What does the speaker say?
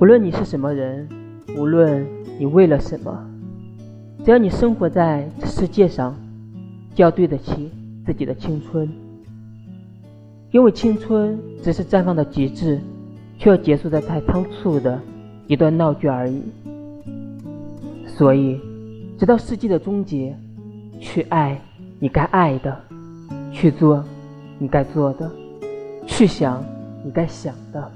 无论你是什么人，无论你为了什么，只要你生活在这世界上，就要对得起自己的青春。因为青春只是绽放的极致，却要结束在太仓促的一段闹剧而已。所以，直到世界的终结，去爱你该爱的，去做你该做的，去想你该想的。